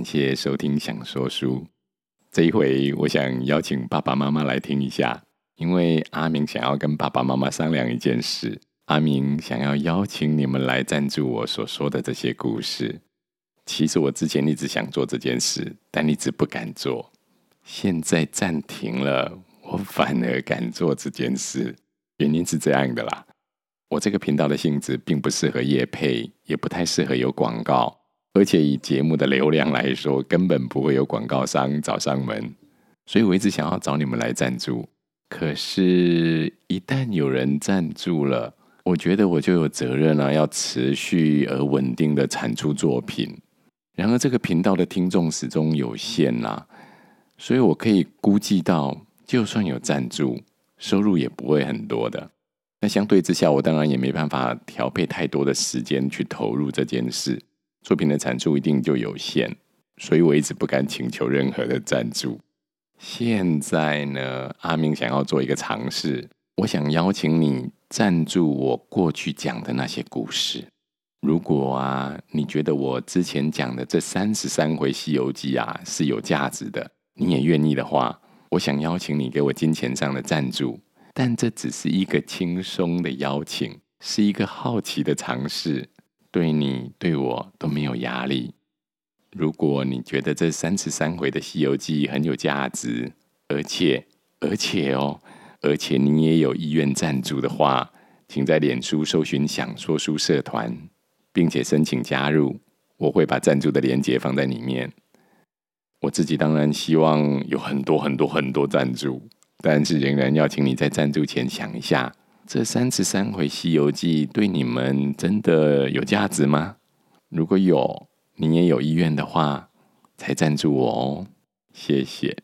感谢收听《想说书》。这一回，我想邀请爸爸妈妈来听一下，因为阿明想要跟爸爸妈妈商量一件事。阿明想要邀请你们来赞助我所说的这些故事。其实我之前一直想做这件事，但一直不敢做。现在暂停了，我反而敢做这件事。原因是这样的啦，我这个频道的性质并不适合夜配，也不太适合有广告。而且以节目的流量来说，根本不会有广告商找上门，所以我一直想要找你们来赞助。可是，一旦有人赞助了，我觉得我就有责任啊，要持续而稳定的产出作品。然而，这个频道的听众始终有限呐、所以我可以估计到，就算有赞助，收入也不会很多的。那相对之下，我当然也没办法调配太多的时间去投入这件事。作品的产出一定就有限，所以我一直不敢请求任何的赞助。现在呢，阿明想要做一个尝试，我想邀请你赞助我过去讲的那些故事。如果啊，你觉得我之前讲的这三十三回《西游记》啊是有价值的，你也愿意的话，我想邀请你给我金钱上的赞助。但这只是一个轻松的邀请，是一个好奇的尝试。对你对我都没有压力。如果你觉得这三十三回的《西游记》很有价值，而且而且哦，而且你也有意愿赞助的话，请在脸书搜寻“想说书社团”，并且申请加入。我会把赞助的链接放在里面。我自己当然希望有很多很多很多赞助，但是仍然要请你在赞助前想一下。这三十三回《西游记》对你们真的有价值吗？如果有，你也有意愿的话，才赞助我哦。谢谢。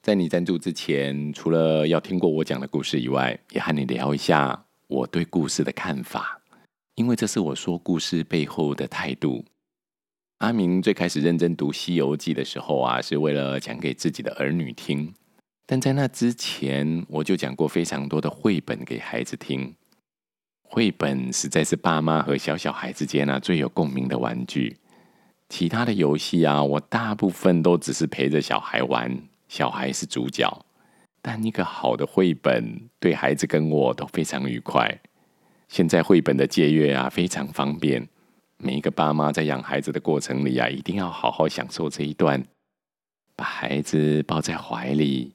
在你赞助之前，除了要听过我讲的故事以外，也和你聊一下我对故事的看法，因为这是我说故事背后的态度。阿明最开始认真读《西游记》的时候啊，是为了讲给自己的儿女听。但在那之前，我就讲过非常多的绘本给孩子听。绘本实在是爸妈和小小孩之间啊最有共鸣的玩具。其他的游戏啊，我大部分都只是陪着小孩玩，小孩是主角。但一个好的绘本对孩子跟我都非常愉快。现在绘本的借阅啊非常方便，每一个爸妈在养孩子的过程里啊，一定要好好享受这一段，把孩子抱在怀里。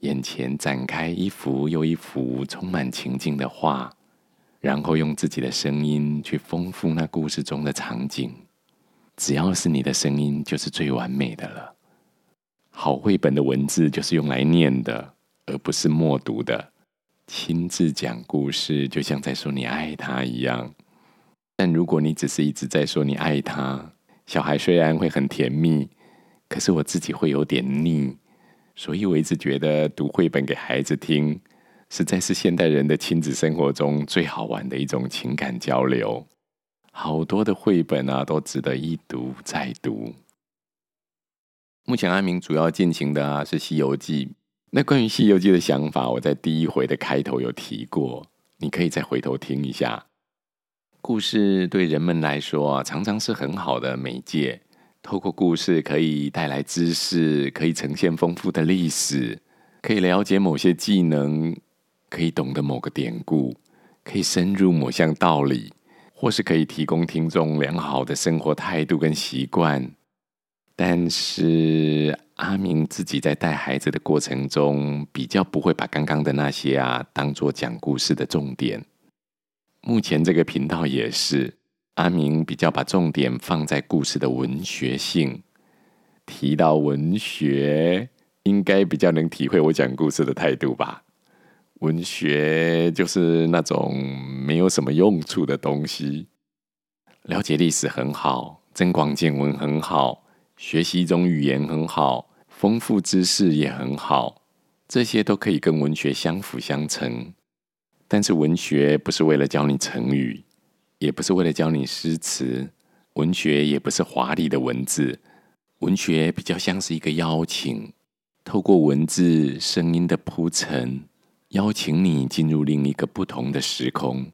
眼前展开一幅又一幅充满情境的画，然后用自己的声音去丰富那故事中的场景。只要是你的声音，就是最完美的了。好绘本的文字就是用来念的，而不是默读的。亲自讲故事，就像在说你爱他一样。但如果你只是一直在说你爱他，小孩虽然会很甜蜜，可是我自己会有点腻。所以我一直觉得读绘本给孩子听，实在是现代人的亲子生活中最好玩的一种情感交流。好多的绘本啊，都值得一读再读。目前阿明主要进行的啊是《西游记》。那关于《西游记》的想法，我在第一回的开头有提过，你可以再回头听一下。故事对人们来说啊，常常是很好的媒介。透过故事可以带来知识，可以呈现丰富的历史，可以了解某些技能，可以懂得某个典故，可以深入某项道理，或是可以提供听众良好的生活态度跟习惯。但是阿明自己在带孩子的过程中，比较不会把刚刚的那些啊当做讲故事的重点。目前这个频道也是。阿明比较把重点放在故事的文学性，提到文学，应该比较能体会我讲故事的态度吧。文学就是那种没有什么用处的东西，了解历史很好，增广见闻很好，学习一种语言很好，丰富知识也很好，这些都可以跟文学相辅相成。但是文学不是为了教你成语。也不是为了教你诗词，文学也不是华丽的文字，文学比较像是一个邀请，透过文字、声音的铺陈，邀请你进入另一个不同的时空，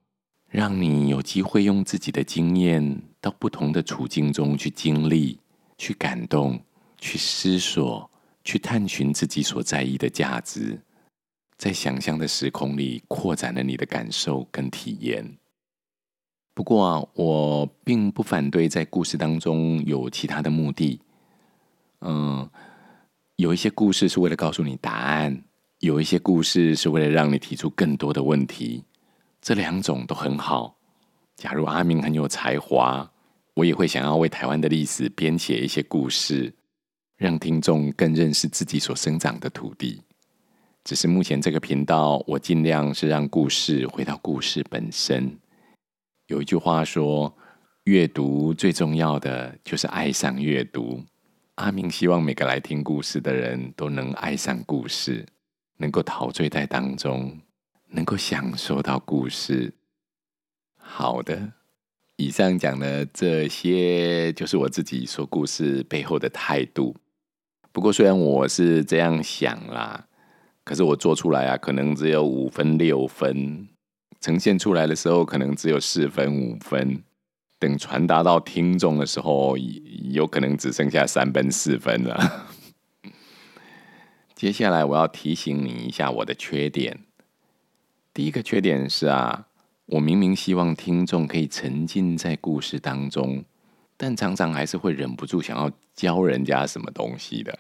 让你有机会用自己的经验到不同的处境中去经历，去感动、去思索、去探寻自己所在意的价值，在想象的时空里扩展了你的感受跟体验。不过啊，我并不反对在故事当中有其他的目的。嗯，有一些故事是为了告诉你答案，有一些故事是为了让你提出更多的问题。这两种都很好。假如阿明很有才华，我也会想要为台湾的历史编写一些故事，让听众更认识自己所生长的土地。只是目前这个频道，我尽量是让故事回到故事本身。有一句话说，阅读最重要的就是爱上阅读。阿明希望每个来听故事的人都能爱上故事，能够陶醉在当中，能够享受到故事。好的，以上讲的这些就是我自己说故事背后的态度。不过虽然我是这样想啦，可是我做出来啊，可能只有五分六分，呈现出来的时候可能只有四分五分。等传达到听众的时候，有可能只剩下三分四分了。接下来我要提醒你一下我的缺点。第一个缺点是啊，我明明希望听众可以沉浸在故事当中，但常常还是会忍不住想要教人家什么东西的。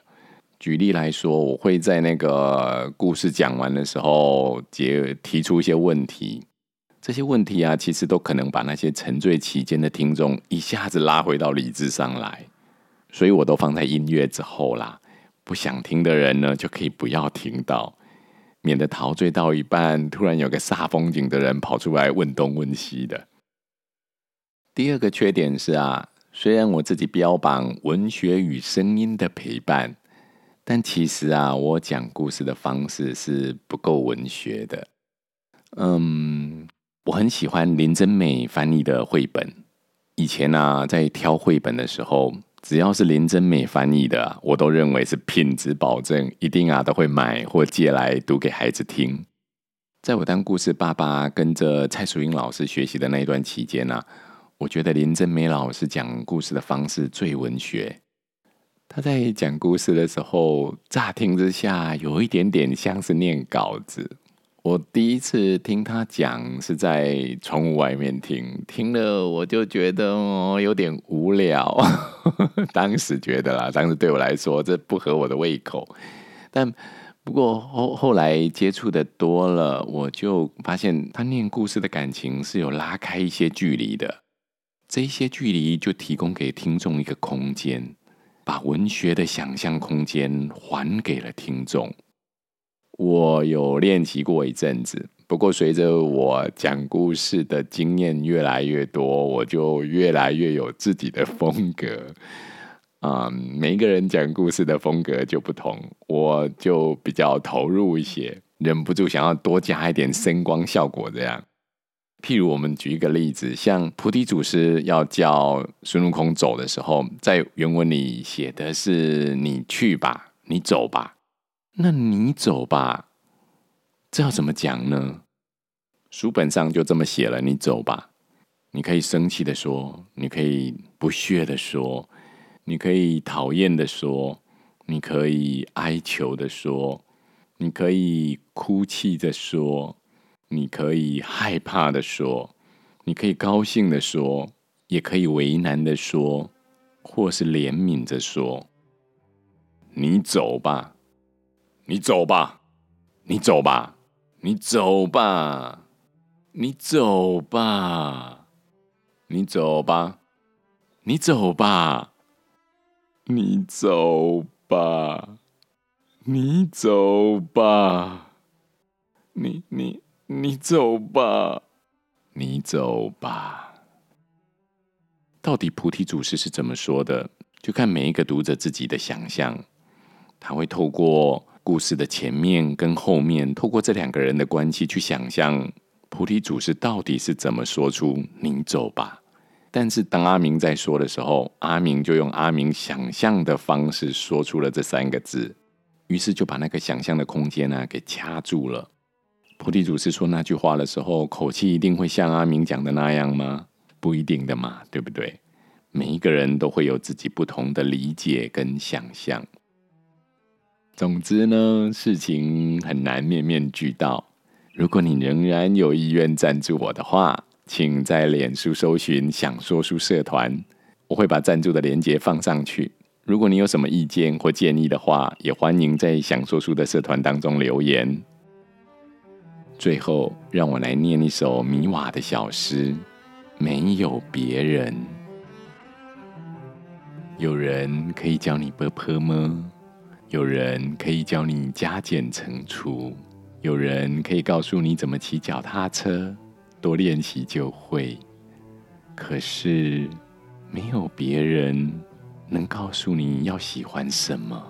举例来说，我会在那个故事讲完的时候，提提出一些问题。这些问题啊，其实都可能把那些沉醉其间的听众一下子拉回到理智上来，所以我都放在音乐之后啦。不想听的人呢，就可以不要听到，免得陶醉到一半，突然有个煞风景的人跑出来问东问西的。第二个缺点是啊，虽然我自己标榜文学与声音的陪伴，但其实啊，我讲故事的方式是不够文学的。嗯。我很喜欢林真美翻译的绘本。以前啊，在挑绘本的时候，只要是林真美翻译的，我都认为是品质保证，一定啊都会买或借来读给孩子听。在我当故事爸爸，跟着蔡淑英老师学习的那一段期间啊，我觉得林真美老师讲故事的方式最文学。他在讲故事的时候，乍听之下有一点点像是念稿子。我第一次听他讲是在窗户外面听，听了我就觉得哦 有点无聊，当时觉得啦，当时对我来说这不合我的胃口。但不过后后来接触的多了，我就发现他念故事的感情是有拉开一些距离的，这些距离就提供给听众一个空间，把文学的想象空间还给了听众。我有练习过一阵子，不过随着我讲故事的经验越来越多，我就越来越有自己的风格。啊、嗯，每一个人讲故事的风格就不同，我就比较投入一些，忍不住想要多加一点声光效果。这样，譬如我们举一个例子，像菩提祖师要叫孙悟空走的时候，在原文里写的是“你去吧，你走吧”。那你走吧，这要怎么讲呢？书本上就这么写了，你走吧。你可以生气的说，你可以不屑的说，你可以讨厌的说，你可以哀求的说，你可以哭泣的说，你可以害怕的说，你可以高兴的说，也可以为难的说，或是怜悯着说，你走吧。你走吧，你走吧，你走吧，你走吧，你走吧，你走吧，你走吧，你走吧，你你你走吧，你走吧。到底菩提祖师是怎么说的？就看每一个读者自己的想象，他会透过。故事的前面跟后面，透过这两个人的关系去想象菩提祖师到底是怎么说出“你走吧”。但是当阿明在说的时候，阿明就用阿明想象的方式说出了这三个字，于是就把那个想象的空间呢给掐住了。菩提祖师说那句话的时候，口气一定会像阿明讲的那样吗？不一定的嘛，对不对？每一个人都会有自己不同的理解跟想象。总之呢，事情很难面面俱到。如果你仍然有意愿赞助我的话，请在脸书搜寻“想说书社团”，我会把赞助的链接放上去。如果你有什么意见或建议的话，也欢迎在“想说书”的社团当中留言。最后，让我来念一首米瓦的小诗：“没有别人，有人可以教你波泼吗？有人可以教你加减乘除，有人可以告诉你怎么骑脚踏车，多练习就会。可是，没有别人能告诉你要喜欢什么。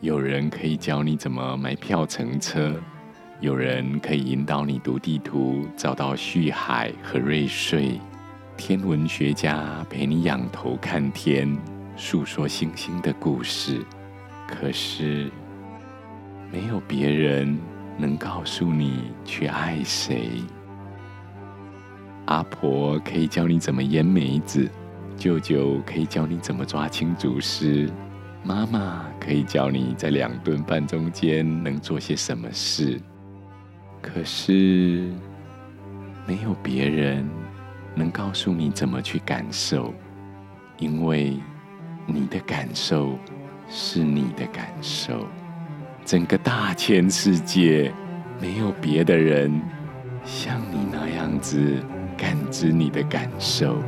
有人可以教你怎么买票乘车。”有人可以引导你读地图，找到旭海和瑞穗；天文学家陪你仰头看天，诉说星星的故事。可是，没有别人能告诉你去爱谁。阿婆可以教你怎么腌梅子，舅舅可以教你怎么抓青竹丝，妈妈可以教你在两顿饭中间能做些什么事。可是，没有别人能告诉你怎么去感受，因为你的感受是你的感受。整个大千世界，没有别的人像你那样子感知你的感受。